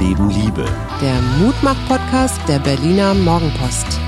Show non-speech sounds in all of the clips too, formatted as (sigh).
Leben Liebe. Der Mutmach-Podcast der Berliner Morgenpost.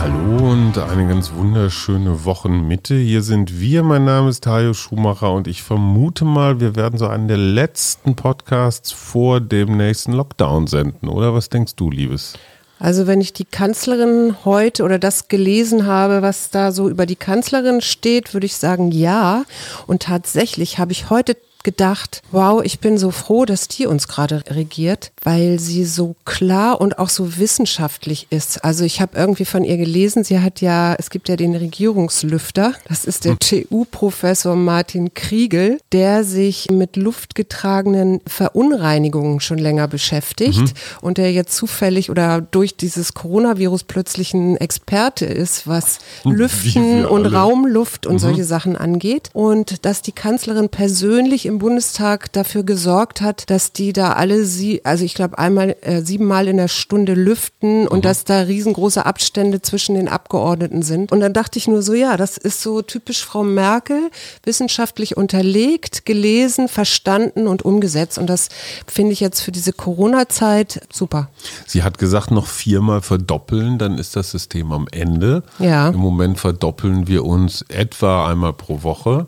Hallo und eine ganz wunderschöne Wochenmitte. Hier sind wir. Mein Name ist Tajo Schumacher und ich vermute mal, wir werden so einen der letzten Podcasts vor dem nächsten Lockdown senden. Oder was denkst du, Liebes? Also wenn ich die Kanzlerin heute oder das gelesen habe, was da so über die Kanzlerin steht, würde ich sagen ja. Und tatsächlich habe ich heute gedacht, wow, ich bin so froh, dass die uns gerade regiert, weil sie so klar und auch so wissenschaftlich ist. Also ich habe irgendwie von ihr gelesen, sie hat ja, es gibt ja den Regierungslüfter, das ist der hm. TU-Professor Martin Kriegel, der sich mit luftgetragenen Verunreinigungen schon länger beschäftigt mhm. und der jetzt zufällig oder durch dieses Coronavirus plötzlich ein Experte ist, was Lüften und Raumluft und mhm. solche Sachen angeht und dass die Kanzlerin persönlich im Bundestag dafür gesorgt hat, dass die da alle sie, also ich glaube einmal äh, siebenmal in der Stunde lüften und mhm. dass da riesengroße Abstände zwischen den Abgeordneten sind. Und dann dachte ich nur so, ja, das ist so typisch Frau Merkel, wissenschaftlich unterlegt, gelesen, verstanden und umgesetzt. Und das finde ich jetzt für diese Corona-Zeit super. Sie hat gesagt, noch viermal verdoppeln, dann ist das System am Ende. Ja. Im Moment verdoppeln wir uns etwa einmal pro Woche.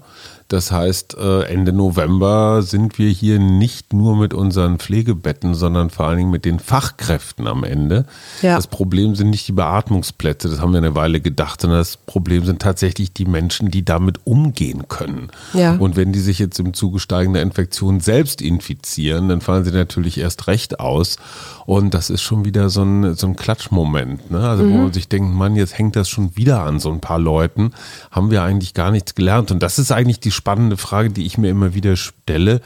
Das heißt, äh, Ende November sind wir hier nicht nur mit unseren Pflegebetten, sondern vor allen Dingen mit den Fachkräften am Ende. Ja. Das Problem sind nicht die Beatmungsplätze, das haben wir eine Weile gedacht, sondern das Problem sind tatsächlich die Menschen, die damit umgehen können. Ja. Und wenn die sich jetzt im Zuge steigender Infektionen selbst infizieren, dann fallen sie natürlich erst recht aus. Und das ist schon wieder so ein, so ein Klatschmoment. Ne? Also mhm. wo man sich denkt, Mann, jetzt hängt das schon wieder an so ein paar Leuten. Haben wir eigentlich gar nichts gelernt. Und das ist eigentlich die spannende Frage, die ich mir immer wieder stelle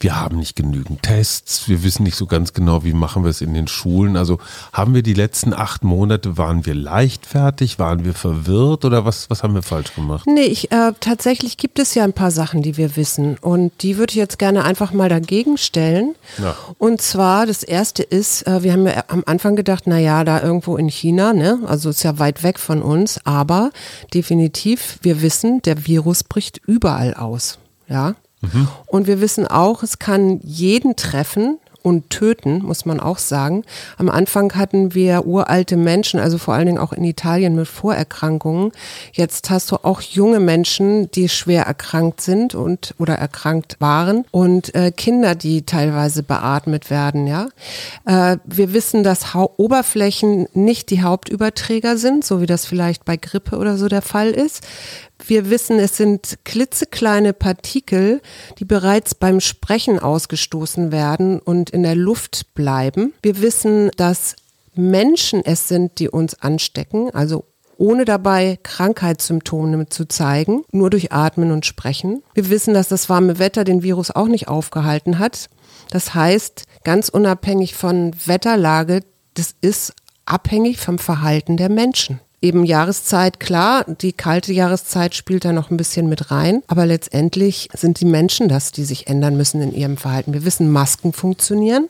wir haben nicht genügend Tests, wir wissen nicht so ganz genau, wie machen wir es in den Schulen. Also haben wir die letzten acht Monate, waren wir leichtfertig, waren wir verwirrt oder was, was haben wir falsch gemacht? Nee, ich, äh, tatsächlich gibt es ja ein paar Sachen, die wir wissen und die würde ich jetzt gerne einfach mal dagegen stellen. Ja. Und zwar, das erste ist, äh, wir haben ja am Anfang gedacht, na ja, da irgendwo in China, ne, also ist ja weit weg von uns, aber definitiv, wir wissen, der Virus bricht überall aus. Ja, Mhm. Und wir wissen auch, es kann jeden treffen und töten, muss man auch sagen. Am Anfang hatten wir uralte Menschen, also vor allen Dingen auch in Italien mit Vorerkrankungen. Jetzt hast du auch junge Menschen, die schwer erkrankt sind und oder erkrankt waren und äh, Kinder, die teilweise beatmet werden. Ja, äh, wir wissen, dass ha Oberflächen nicht die Hauptüberträger sind, so wie das vielleicht bei Grippe oder so der Fall ist. Wir wissen, es sind klitzekleine Partikel, die bereits beim Sprechen ausgestoßen werden und in der Luft bleiben. Wir wissen, dass Menschen es sind, die uns anstecken, also ohne dabei Krankheitssymptome zu zeigen, nur durch Atmen und Sprechen. Wir wissen, dass das warme Wetter den Virus auch nicht aufgehalten hat. Das heißt, ganz unabhängig von Wetterlage, das ist abhängig vom Verhalten der Menschen eben Jahreszeit, klar, die kalte Jahreszeit spielt da noch ein bisschen mit rein, aber letztendlich sind die Menschen das, die sich ändern müssen in ihrem Verhalten. Wir wissen, Masken funktionieren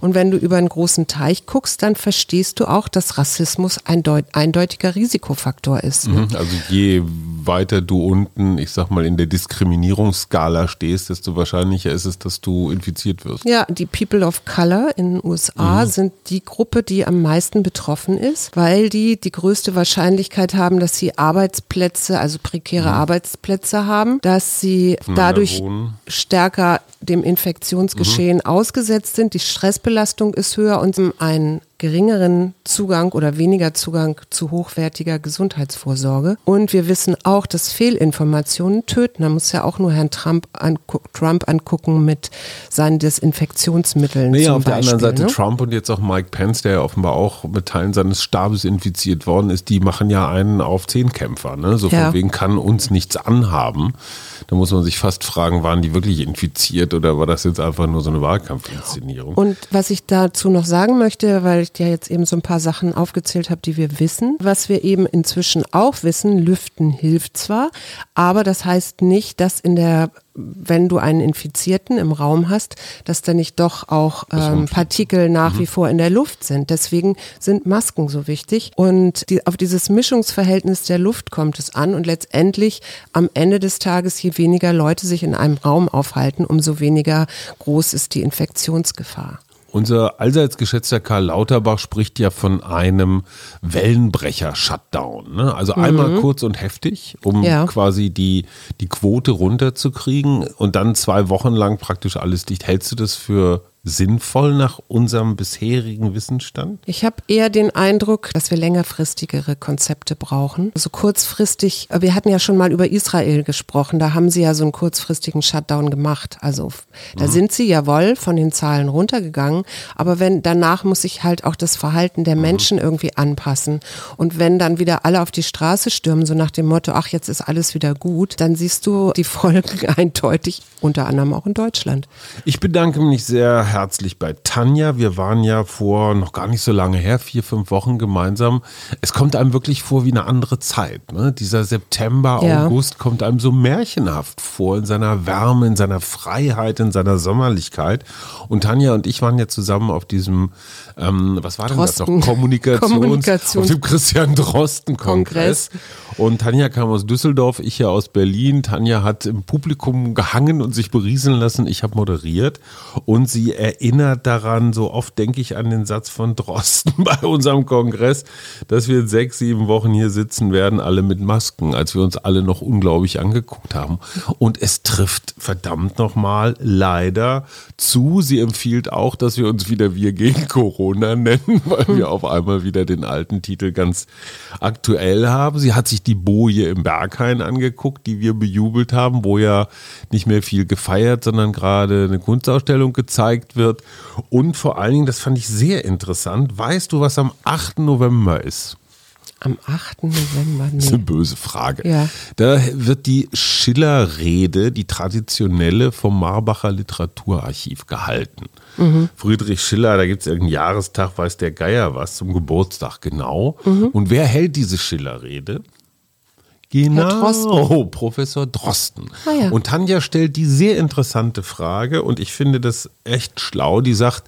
und wenn du über einen großen Teich guckst, dann verstehst du auch, dass Rassismus ein eindeutiger Risikofaktor ist. Mhm, also je weiter du unten, ich sag mal, in der Diskriminierungsskala stehst, desto wahrscheinlicher ist es, dass du infiziert wirst. Ja, die People of Color in den USA mhm. sind die Gruppe, die am meisten betroffen ist, weil die die größte Wahrscheinlichkeit Wahrscheinlichkeit haben, dass sie Arbeitsplätze, also prekäre mhm. Arbeitsplätze haben, dass sie dadurch stärker dem Infektionsgeschehen mhm. ausgesetzt sind. Die Stressbelastung ist höher und ein geringeren Zugang oder weniger Zugang zu hochwertiger Gesundheitsvorsorge. Und wir wissen auch, dass Fehlinformationen töten. Da muss ja auch nur Herrn Trump, angu Trump angucken mit seinen Desinfektionsmitteln. Nee, auf Beispiel, der anderen Seite ne? Trump und jetzt auch Mike Pence, der ja offenbar auch mit Teilen seines Stabes infiziert worden ist, die machen ja einen auf Zehnkämpfer. Ne? So ja. von wegen kann uns nichts anhaben. Da muss man sich fast fragen, waren die wirklich infiziert oder war das jetzt einfach nur so eine Wahlkampfinszenierung? Und was ich dazu noch sagen möchte, weil ich dir jetzt eben so ein paar Sachen aufgezählt habe, die wir wissen. Was wir eben inzwischen auch wissen, Lüften hilft zwar, aber das heißt nicht, dass in der wenn du einen Infizierten im Raum hast, dass da nicht doch auch ähm, Partikel nach mhm. wie vor in der Luft sind. Deswegen sind Masken so wichtig. Und die, auf dieses Mischungsverhältnis der Luft kommt es an. Und letztendlich am Ende des Tages, je weniger Leute sich in einem Raum aufhalten, umso weniger groß ist die Infektionsgefahr. Unser allseits geschätzter Karl Lauterbach spricht ja von einem Wellenbrecher-Shutdown. Ne? Also mhm. einmal kurz und heftig, um ja. quasi die, die Quote runterzukriegen und dann zwei Wochen lang praktisch alles dicht. Hältst du das für sinnvoll nach unserem bisherigen Wissensstand? Ich habe eher den Eindruck, dass wir längerfristigere Konzepte brauchen. Also kurzfristig, wir hatten ja schon mal über Israel gesprochen, da haben sie ja so einen kurzfristigen Shutdown gemacht. Also da mhm. sind sie jawohl von den Zahlen runtergegangen, aber wenn danach muss sich halt auch das Verhalten der mhm. Menschen mhm. irgendwie anpassen. Und wenn dann wieder alle auf die Straße stürmen, so nach dem Motto, ach, jetzt ist alles wieder gut, dann siehst du die (laughs) Folgen eindeutig, unter anderem auch in Deutschland. Ich bedanke mich sehr herzlich bei Tanja. Wir waren ja vor noch gar nicht so lange her, vier, fünf Wochen gemeinsam. Es kommt einem wirklich vor wie eine andere Zeit. Ne? Dieser September, ja. August kommt einem so märchenhaft vor in seiner Wärme, in seiner Freiheit, in seiner Sommerlichkeit. Und Tanja und ich waren ja zusammen auf diesem, ähm, was war denn Drosten. das noch? (laughs) Kommunikations, Kommunikations auf dem Christian Drosten Kongress. Und Tanja kam aus Düsseldorf, ich ja aus Berlin. Tanja hat im Publikum gehangen und sich berieseln lassen. Ich habe moderiert und sie erinnert daran, so oft denke ich an den Satz von Drosten (laughs) bei unserem Kongress, dass wir in sechs, sieben Wochen hier sitzen werden, alle mit Masken, als wir uns alle noch unglaublich angeguckt haben. Und es trifft verdammt nochmal leider zu. Sie empfiehlt auch, dass wir uns wieder Wir gegen Corona (laughs) nennen, weil wir auf einmal wieder den alten Titel ganz aktuell haben. Sie hat sich die Boje im Berghain angeguckt, die wir bejubelt haben, wo ja nicht mehr viel gefeiert, sondern gerade eine Kunstausstellung gezeigt gezeigt wird. Und vor allen Dingen, das fand ich sehr interessant, weißt du, was am 8. November ist? Am 8. November? Nee. Das ist eine böse Frage. Ja. Da wird die Schiller-Rede, die traditionelle, vom Marbacher Literaturarchiv gehalten. Mhm. Friedrich Schiller, da gibt es irgendeinen Jahrestag, weiß der Geier was, zum Geburtstag genau. Mhm. Und wer hält diese Schiller-Rede? Genau, Drosten. Professor Drosten. Ah, ja. Und Tanja stellt die sehr interessante Frage und ich finde das echt schlau. Die sagt,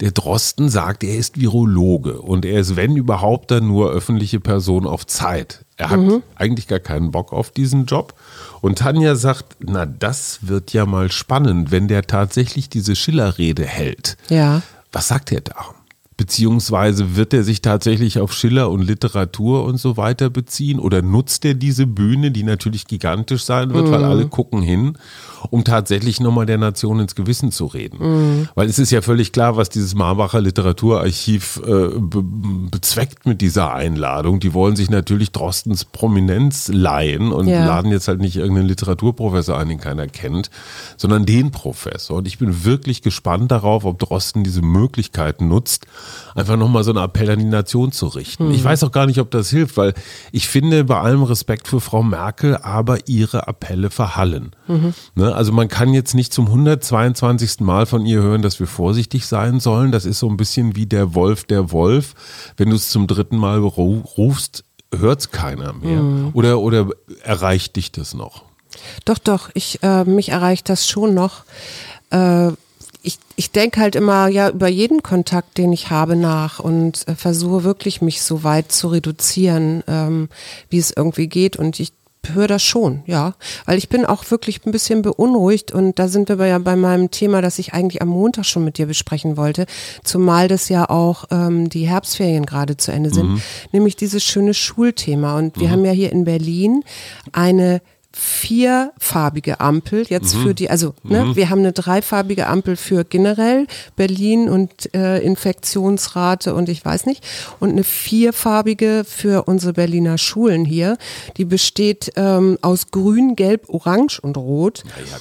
der Drosten sagt, er ist Virologe und er ist, wenn überhaupt, dann nur öffentliche Person auf Zeit. Er hat mhm. eigentlich gar keinen Bock auf diesen Job. Und Tanja sagt, na, das wird ja mal spannend, wenn der tatsächlich diese Schillerrede hält. Ja. Was sagt er da? Beziehungsweise wird er sich tatsächlich auf Schiller und Literatur und so weiter beziehen oder nutzt er diese Bühne, die natürlich gigantisch sein wird, mhm. weil alle gucken hin, um tatsächlich nochmal der Nation ins Gewissen zu reden? Mhm. Weil es ist ja völlig klar, was dieses Marbacher Literaturarchiv äh, be bezweckt mit dieser Einladung. Die wollen sich natürlich Drostens Prominenz leihen und ja. laden jetzt halt nicht irgendeinen Literaturprofessor ein, den keiner kennt, sondern den Professor. Und ich bin wirklich gespannt darauf, ob Drosten diese Möglichkeiten nutzt, einfach nochmal so einen Appell an die Nation zu richten. Mhm. Ich weiß auch gar nicht, ob das hilft, weil ich finde bei allem Respekt für Frau Merkel, aber ihre Appelle verhallen. Mhm. Ne? Also man kann jetzt nicht zum 122. Mal von ihr hören, dass wir vorsichtig sein sollen. Das ist so ein bisschen wie der Wolf, der Wolf. Wenn du es zum dritten Mal rufst, hört es keiner mehr. Mhm. Oder, oder erreicht dich das noch? Doch, doch, ich, äh, mich erreicht das schon noch. Äh, ich, ich denke halt immer ja über jeden Kontakt, den ich habe, nach und äh, versuche wirklich mich so weit zu reduzieren, ähm, wie es irgendwie geht. Und ich höre das schon, ja. Weil ich bin auch wirklich ein bisschen beunruhigt und da sind wir ja bei meinem Thema, das ich eigentlich am Montag schon mit dir besprechen wollte, zumal das ja auch ähm, die Herbstferien gerade zu Ende sind, mhm. nämlich dieses schöne Schulthema. Und wir mhm. haben ja hier in Berlin eine vierfarbige Ampel jetzt mhm. für die, also ne, mhm. wir haben eine dreifarbige Ampel für generell Berlin und äh, Infektionsrate und ich weiß nicht und eine vierfarbige für unsere Berliner Schulen hier. Die besteht ähm, aus Grün, Gelb, Orange und Rot ja,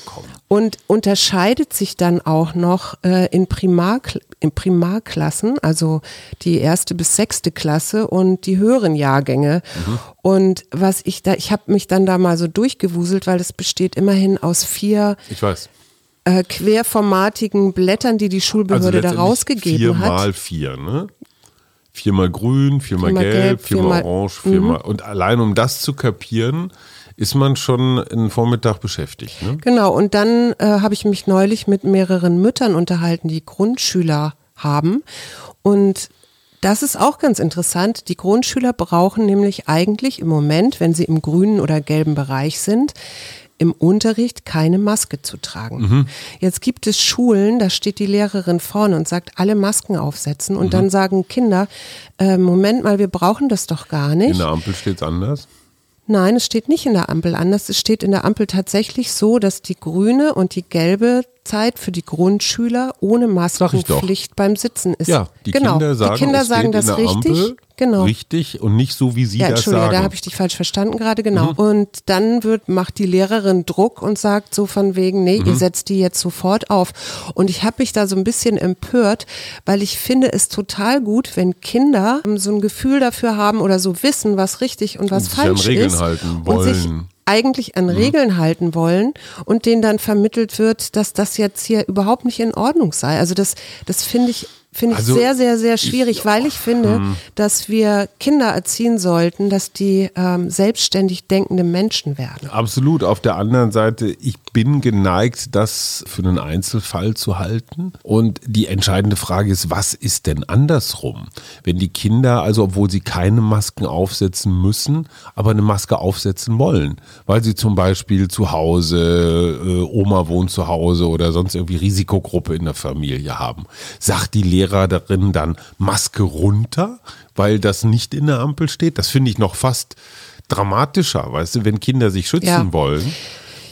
und unterscheidet sich dann auch noch äh, in, Primar, in Primarklassen, also die erste bis sechste Klasse und die höheren Jahrgänge. Mhm. Und was ich da, ich habe mich dann da mal so durchgewuselt, weil es besteht immerhin aus vier. Ich weiß. Äh, querformatigen Blättern, die die Schulbehörde also da rausgegeben vier hat. Mal vier, ne? viermal grün, viermal, viermal gelb, gelb, viermal, viermal orange, viermal. Mhm. Und allein um das zu kapieren, ist man schon einen Vormittag beschäftigt. Ne? Genau, und dann äh, habe ich mich neulich mit mehreren Müttern unterhalten, die Grundschüler haben. Und das ist auch ganz interessant. Die Grundschüler brauchen nämlich eigentlich im Moment, wenn sie im grünen oder gelben Bereich sind, im Unterricht keine Maske zu tragen. Mhm. Jetzt gibt es Schulen, da steht die Lehrerin vorne und sagt, alle Masken aufsetzen und mhm. dann sagen Kinder, äh, Moment mal, wir brauchen das doch gar nicht. In der Ampel steht es anders. Nein, es steht nicht in der Ampel anders. Es steht in der Ampel tatsächlich so, dass die grüne und die gelbe Zeit für die Grundschüler ohne Maskenpflicht beim Sitzen ist. Ja, die genau. Kinder sagen, die Kinder sagen das richtig. Ampel, genau. Richtig und nicht so, wie sie ja, das sagen. Entschuldigung, da habe ich dich falsch verstanden gerade, genau. Mhm. Und dann wird, macht die Lehrerin Druck und sagt so von wegen, nee, mhm. ihr setzt die jetzt sofort auf. Und ich habe mich da so ein bisschen empört, weil ich finde es total gut, wenn Kinder so ein Gefühl dafür haben oder so wissen, was richtig und was und falsch sich an Regeln ist. Halten wollen. Und sich eigentlich an mhm. Regeln halten wollen und denen dann vermittelt wird, dass das jetzt hier überhaupt nicht in Ordnung sei. Also das, das finde ich Finde ich also, sehr, sehr, sehr schwierig, ich, weil ich finde, hm. dass wir Kinder erziehen sollten, dass die ähm, selbstständig denkende Menschen werden. Absolut. Auf der anderen Seite, ich bin geneigt, das für einen Einzelfall zu halten. Und die entscheidende Frage ist, was ist denn andersrum? Wenn die Kinder, also obwohl sie keine Masken aufsetzen müssen, aber eine Maske aufsetzen wollen, weil sie zum Beispiel zu Hause, äh, Oma wohnt zu Hause oder sonst irgendwie Risikogruppe in der Familie haben, sagt die Lehrerin, Lehrerin dann Maske runter, weil das nicht in der Ampel steht. Das finde ich noch fast dramatischer, weißt du, wenn Kinder sich schützen ja. wollen.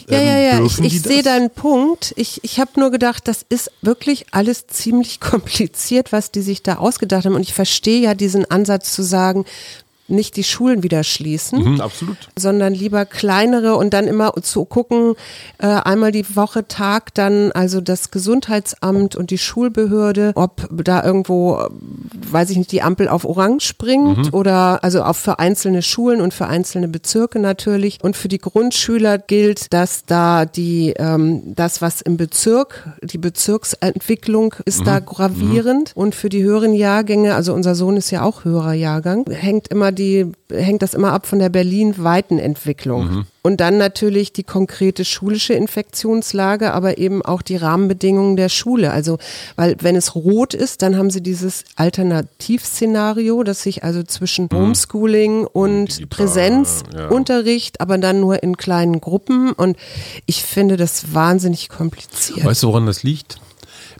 Ja, ja, ja, ich, ich sehe deinen Punkt. Ich, ich habe nur gedacht, das ist wirklich alles ziemlich (laughs) kompliziert, was die sich da ausgedacht haben. Und ich verstehe ja diesen Ansatz zu sagen, nicht die Schulen wieder schließen, mhm, absolut. sondern lieber kleinere und dann immer zu gucken, äh, einmal die Woche Tag dann also das Gesundheitsamt und die Schulbehörde, ob da irgendwo, weiß ich nicht, die Ampel auf Orange springt mhm. oder also auch für einzelne Schulen und für einzelne Bezirke natürlich. Und für die Grundschüler gilt, dass da die ähm, das, was im Bezirk, die Bezirksentwicklung ist mhm. da gravierend und für die höheren Jahrgänge, also unser Sohn ist ja auch höherer Jahrgang, hängt immer die, hängt das immer ab von der berlin-weiten Entwicklung. Mhm. Und dann natürlich die konkrete schulische Infektionslage, aber eben auch die Rahmenbedingungen der Schule. Also, weil wenn es rot ist, dann haben sie dieses Alternativszenario, das sich also zwischen mhm. Homeschooling und Digital, Präsenzunterricht, ja. aber dann nur in kleinen Gruppen. Und ich finde das wahnsinnig kompliziert. Weißt du, woran das liegt?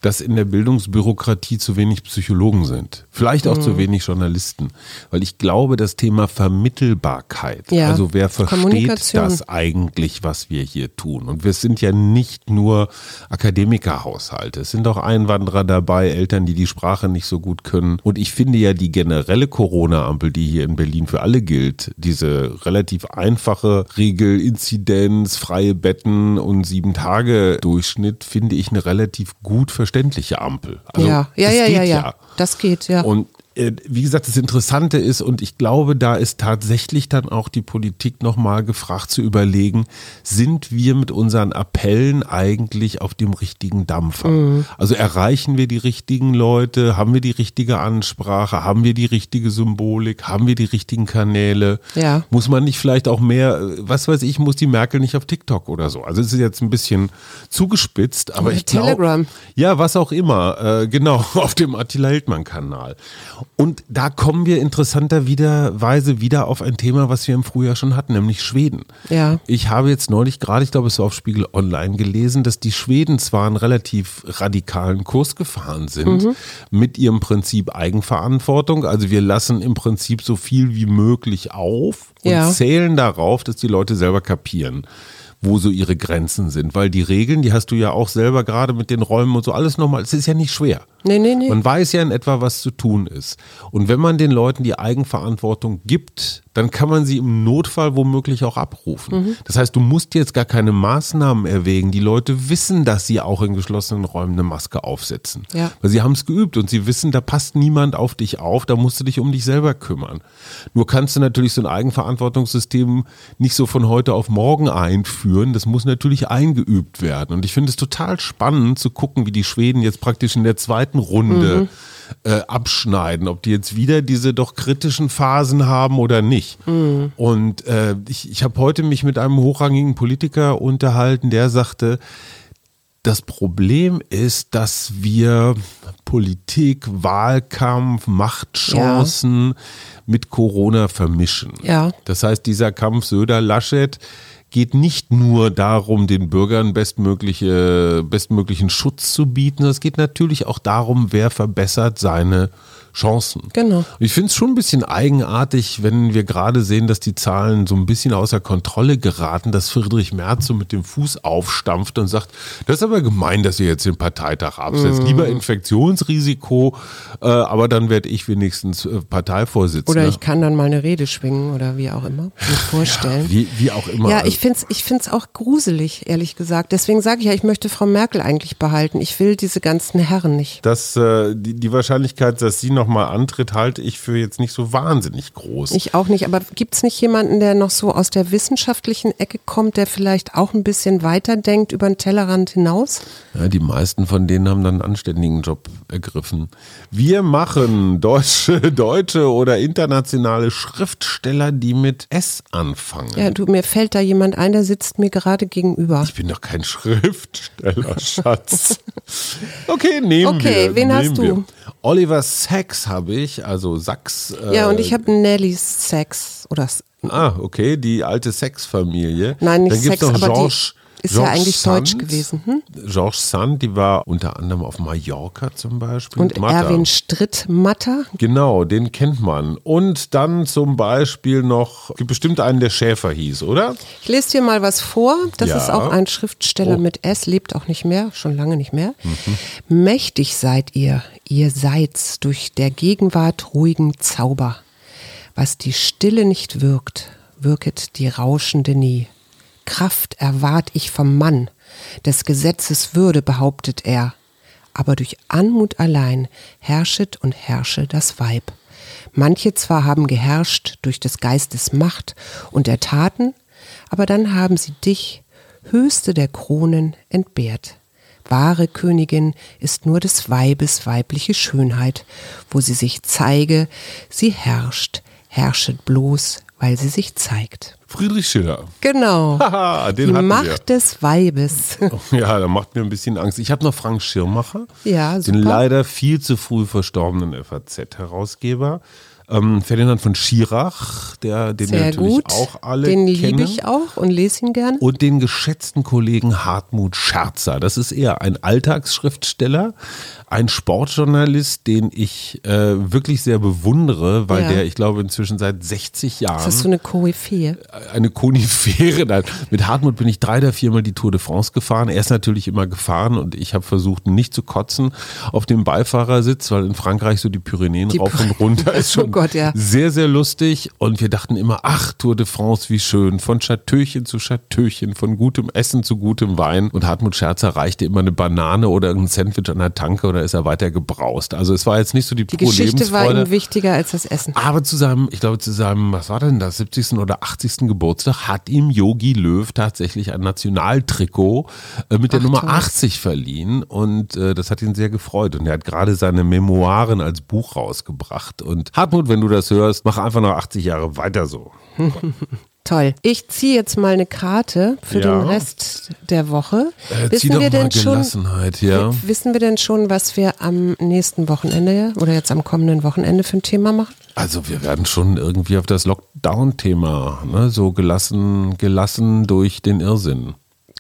Dass in der Bildungsbürokratie zu wenig Psychologen sind. Vielleicht auch mhm. zu wenig Journalisten. Weil ich glaube, das Thema Vermittelbarkeit, ja. also wer versteht das eigentlich, was wir hier tun? Und wir sind ja nicht nur Akademikerhaushalte. Es sind auch Einwanderer dabei, Eltern, die die Sprache nicht so gut können. Und ich finde ja die generelle Corona-Ampel, die hier in Berlin für alle gilt, diese relativ einfache Regel, Inzidenz, freie Betten und sieben Tage Durchschnitt, finde ich eine relativ gut verständliche verständliche Ampel. Also, ja, ja, ja, ja, ja. Das geht, ja. Und wie gesagt, das Interessante ist, und ich glaube, da ist tatsächlich dann auch die Politik nochmal gefragt zu überlegen, sind wir mit unseren Appellen eigentlich auf dem richtigen Dampfer? Mhm. Also erreichen wir die richtigen Leute? Haben wir die richtige Ansprache? Haben wir die richtige Symbolik? Haben wir die richtigen Kanäle? Ja. Muss man nicht vielleicht auch mehr, was weiß ich, muss die Merkel nicht auf TikTok oder so? Also es ist jetzt ein bisschen zugespitzt, aber ich glaube. Ja, was auch immer. Äh, genau, (laughs) auf dem Attila Hildmann-Kanal. Und da kommen wir interessanterweise wieder auf ein Thema, was wir im Frühjahr schon hatten, nämlich Schweden. Ja. Ich habe jetzt neulich gerade, ich glaube, es war auf Spiegel Online gelesen, dass die Schweden zwar einen relativ radikalen Kurs gefahren sind mhm. mit ihrem Prinzip Eigenverantwortung. Also wir lassen im Prinzip so viel wie möglich auf und ja. zählen darauf, dass die Leute selber kapieren wo so ihre Grenzen sind. Weil die Regeln, die hast du ja auch selber gerade mit den Räumen und so alles nochmal, es ist ja nicht schwer. Nee, nee, nee. Man weiß ja in etwa, was zu tun ist. Und wenn man den Leuten die Eigenverantwortung gibt, dann kann man sie im Notfall womöglich auch abrufen. Mhm. Das heißt, du musst jetzt gar keine Maßnahmen erwägen. Die Leute wissen, dass sie auch in geschlossenen Räumen eine Maske aufsetzen. Ja. Weil sie haben es geübt und sie wissen, da passt niemand auf dich auf, da musst du dich um dich selber kümmern. Nur kannst du natürlich so ein Eigenverantwortungssystem nicht so von heute auf morgen einführen. Das muss natürlich eingeübt werden. Und ich finde es total spannend zu gucken, wie die Schweden jetzt praktisch in der zweiten Runde mhm. Äh, abschneiden, ob die jetzt wieder diese doch kritischen Phasen haben oder nicht. Mhm. Und äh, ich, ich habe heute mich mit einem hochrangigen Politiker unterhalten, der sagte, das Problem ist, dass wir Politik, Wahlkampf, Machtchancen ja. mit Corona vermischen. Ja. Das heißt, dieser Kampf Söder-Laschet geht nicht nur darum, den Bürgern bestmögliche, bestmöglichen Schutz zu bieten, es geht natürlich auch darum, wer verbessert seine Chancen. Genau. Ich finde es schon ein bisschen eigenartig, wenn wir gerade sehen, dass die Zahlen so ein bisschen außer Kontrolle geraten, dass Friedrich Merz so mit dem Fuß aufstampft und sagt, das ist aber gemein, dass ihr jetzt den Parteitag absetzt. Mhm. Lieber Infektionsrisiko, äh, aber dann werde ich wenigstens äh, Parteivorsitzender. Oder ich kann dann mal eine Rede schwingen oder wie auch immer, mir vorstellen. Ja, wie, wie auch immer. Ja, ich finde es ich find's auch gruselig, ehrlich gesagt. Deswegen sage ich ja, ich möchte Frau Merkel eigentlich behalten. Ich will diese ganzen Herren nicht. Das, äh, die, die Wahrscheinlichkeit, dass sie noch nochmal antritt, halte ich für jetzt nicht so wahnsinnig groß. Ich auch nicht, aber gibt es nicht jemanden, der noch so aus der wissenschaftlichen Ecke kommt, der vielleicht auch ein bisschen weiter denkt über den Tellerrand hinaus? Ja, die meisten von denen haben dann einen anständigen Job ergriffen. Wir machen deutsche, (laughs) deutsche oder internationale Schriftsteller, die mit S anfangen. Ja, du, mir fällt da jemand ein, der sitzt mir gerade gegenüber. Ich bin doch kein (laughs) Schriftsteller, Schatz. (laughs) okay, nehmen okay, wir. Okay, wen nehmen hast du? Wir. Oliver Sacks habe ich, also Sachs. Äh, ja, und ich habe Nelly Sachs oder. Ah, okay, die alte Sex-Familie. Nein, nicht Dann gibt's Sex, noch Georges, ist Georges ja eigentlich Sand. deutsch gewesen. Hm? Georges Sand, die war unter anderem auf Mallorca zum Beispiel. Und Matter. Erwin Strittmatter. Genau, den kennt man. Und dann zum Beispiel noch, gibt bestimmt einen, der Schäfer hieß, oder? Ich lese dir mal was vor. Das Ja. ist auch ein Schriftsteller Oh. mit S, lebt auch nicht mehr, schon lange nicht mehr. Mächtig seid ihr, ihr seid's durch der Gegenwart ruhigen Zauber. Was die Stille nicht wirkt, wirket die Rauschende nie. Kraft erwart ich vom Mann, des Gesetzes Würde behauptet er. Aber durch Anmut allein herrschet und herrsche das Weib. Manche zwar haben geherrscht durch des Geistes Macht und der Taten, aber dann haben sie dich, höchste der Kronen, entbehrt. Wahre Königin ist nur des Weibes weibliche Schönheit, wo sie sich zeige, sie herrscht, herrschet bloß, weil sie sich zeigt. Friedrich Schiller. Genau. (laughs) Haha, den Die Macht des Weibes. wir. (laughs) Ja, da macht mir ein bisschen Angst. Ich habe noch Frank Schirmacher, Ja, den leider viel zu früh verstorbenen FAZ-Herausgeber. Ähm, Ferdinand von Schirach, der, den Sehr natürlich gut. auch alle Den liebe ich auch und lese ihn gern. und den geschätzten Kollegen Hartmut Scherzer. Das ist eher ein Alltagsschriftsteller, ein Sportjournalist, den ich äh, wirklich sehr bewundere, weil Ja. der, ich glaube, inzwischen seit 60 Jahren Ist das so eine Koryphäe? eine Konifere. (laughs) Nein, Mit Hartmut bin ich drei oder viermal die Tour de France gefahren. Er ist natürlich immer gefahren und ich habe versucht, nicht zu kotzen auf dem Beifahrersitz, weil in Frankreich so die Pyrenäen Die rauf und runter (laughs) ist schon Oh Gott, ja. sehr, sehr lustig. Und wir dachten immer, ach, Tour de France, wie schön. Von Chateauchen zu Chateauchen, von gutem Essen zu gutem Wein. Und Hartmut Scherzer reichte immer eine Banane oder ein Sandwich an der Tanke oder ist er weiter gebraust. Also es war jetzt nicht so die, Die pure Geschichte war Lebensfreude. ihm wichtiger als das Essen. Aber zu seinem, ich glaube, zu seinem, was war denn das, 70. oder 80. Geburtstag hat ihm Yogi Löw tatsächlich ein Nationaltrikot äh, mit der Ach, Nummer toll. 80 verliehen und äh, das hat ihn sehr gefreut. Und er hat gerade seine Memoiren als Buch rausgebracht. Und Hartmut, wenn du das hörst, mach einfach noch 80 Jahre weiter so. (laughs) Toll. Ich ziehe jetzt mal eine Karte für Ja. den Rest der Woche. Äh, zieh doch mal Gelassenheit, ja. Wissen wir denn schon, was wir am nächsten Wochenende oder jetzt am kommenden Wochenende für ein Thema machen? Also wir werden schon irgendwie auf das Lockdown-Thema, ne, so gelassen, gelassen durch den Irrsinn.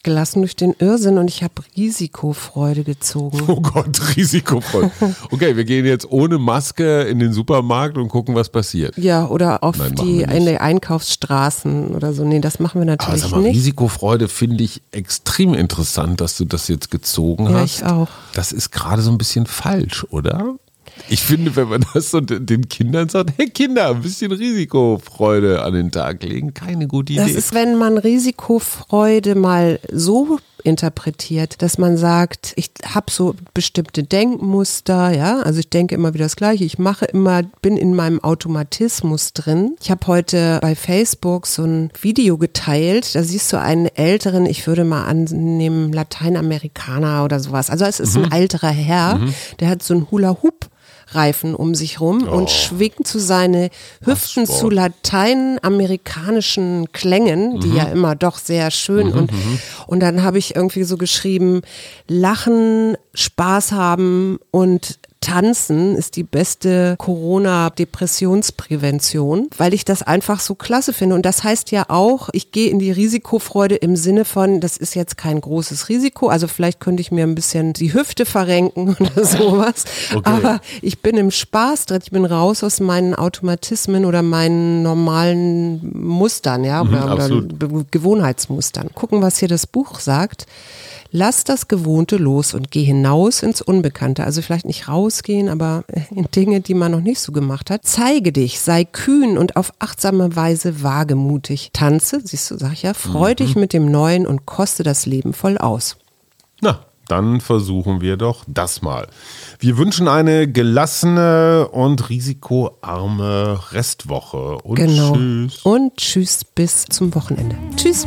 Gelassen durch den Irrsinn und ich habe Risikofreude gezogen. Oh Gott, (laughs) risikovoll. Okay, wir gehen jetzt ohne Maske in den Supermarkt und gucken, was passiert. Ja, oder auf Nein, die in die Einkaufsstraßen oder so. Nee, das machen wir Aber natürlich sag mal, nicht. Risikofreude finde ich extrem interessant, dass du das jetzt gezogen Ja, hast. ich auch. Das ist gerade so ein bisschen falsch, oder? Ich finde, wenn man das so den Kindern sagt, hey Kinder, ein bisschen Risikofreude an den Tag legen, keine gute Idee. Das ist, wenn man Risikofreude mal so interpretiert, dass man sagt, ich habe so bestimmte Denkmuster, ja, also ich denke immer wieder das Gleiche, ich mache immer, bin in meinem Automatismus drin. Ich habe heute bei Facebook so ein Video geteilt, da siehst du einen älteren, ich würde mal annehmen, Lateinamerikaner oder sowas. Also es ist ein älterer Herr, der hat so ein Hula-Hoop Reifen um sich rum oh. und schwingt zu seine Hüften zu lateinamerikanischen Klängen, die mhm. ja immer doch sehr schön mhm, und, mhm. und dann habe ich irgendwie so geschrieben, lachen, Spaß haben und Tanzen ist die beste Corona-Depressionsprävention, weil ich das einfach so klasse finde. Und das heißt ja auch, ich gehe in die Risikofreude im Sinne von, das ist jetzt kein großes Risiko. Also vielleicht könnte ich mir ein bisschen die Hüfte verrenken (laughs) oder sowas. Okay. Aber ich bin im Spaß drin. Ich bin raus aus meinen Automatismen oder meinen normalen Mustern, ja, mhm, oder, oder Gewohnheitsmustern. Gucken, was hier das Buch sagt. Lass das Gewohnte los und geh hinaus ins Unbekannte. Also vielleicht nicht rausgehen, aber (laughs) in Dinge, die man noch nicht so gemacht hat. Zeige dich, sei kühn und auf achtsame Weise wagemutig. Tanze, siehst du, sag ich ja, freu mhm. dich mit dem Neuen und koste das Leben voll aus. Na, dann versuchen wir doch das mal. Wir wünschen eine gelassene und risikoarme Restwoche. Und genau. tschüss. Und tschüss bis zum Wochenende. Tschüss.